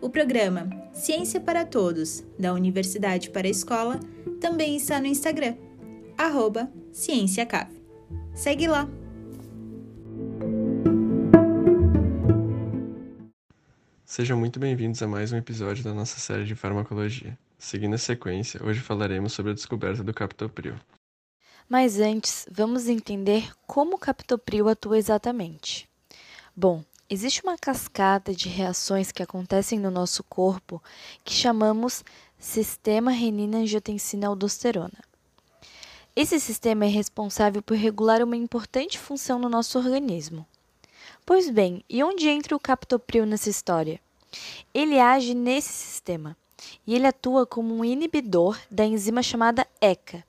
o programa Ciência para Todos, da Universidade para a Escola, também está no Instagram, arroba CiênciaCave. Segue lá! Sejam muito bem-vindos a mais um episódio da nossa série de farmacologia. Seguindo a sequência, hoje falaremos sobre a descoberta do captopril. Mas antes, vamos entender como o captopril atua exatamente. Bom, existe uma cascata de reações que acontecem no nosso corpo que chamamos sistema renina-angiotensina-aldosterona. Esse sistema é responsável por regular uma importante função no nosso organismo. Pois bem, e onde entra o captopril nessa história? Ele age nesse sistema e ele atua como um inibidor da enzima chamada ECA.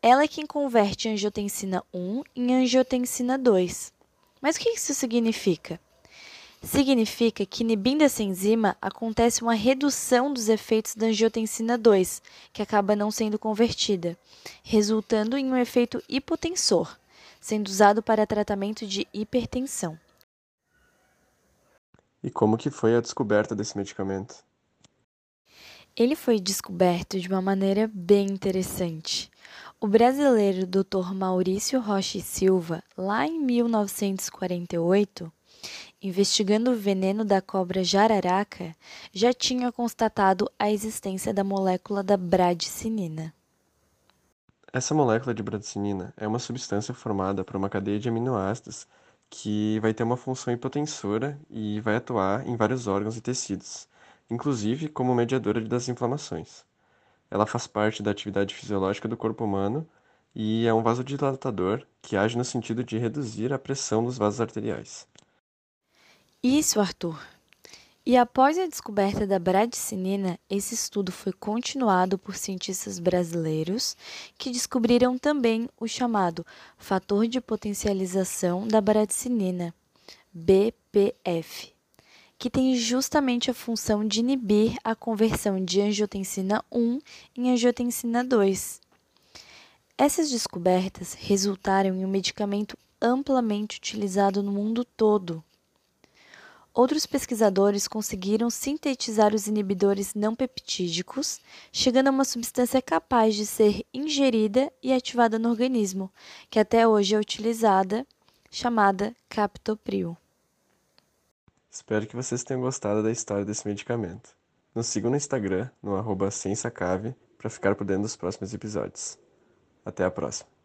Ela é quem converte angiotensina 1 em angiotensina 2. Mas o que isso significa? Significa que inibindo essa enzima acontece uma redução dos efeitos da angiotensina 2, que acaba não sendo convertida, resultando em um efeito hipotensor, sendo usado para tratamento de hipertensão. E como que foi a descoberta desse medicamento? Ele foi descoberto de uma maneira bem interessante. O brasileiro Dr. Maurício Rocha e Silva, lá em 1948, investigando o veneno da cobra jararaca, já tinha constatado a existência da molécula da bradicinina. Essa molécula de bradicinina é uma substância formada por uma cadeia de aminoácidos que vai ter uma função hipotensora e vai atuar em vários órgãos e tecidos, inclusive como mediadora das inflamações. Ela faz parte da atividade fisiológica do corpo humano e é um vasodilatador que age no sentido de reduzir a pressão dos vasos arteriais. Isso, Arthur. E após a descoberta da bradicinina, esse estudo foi continuado por cientistas brasileiros que descobriram também o chamado fator de potencialização da bradicinina, BPF, que tem justamente a função de inibir a conversão de angiotensina 1 em angiotensina 2. Essas descobertas resultaram em um medicamento amplamente utilizado no mundo todo Outros pesquisadores conseguiram sintetizar os inibidores não peptídicos, chegando a uma substância capaz de ser ingerida e ativada no organismo, que até hoje é utilizada, chamada captopril. Espero que vocês tenham gostado da história desse medicamento. Nos sigam no Instagram, no arroba para ficar por dentro dos próximos episódios. Até a próxima!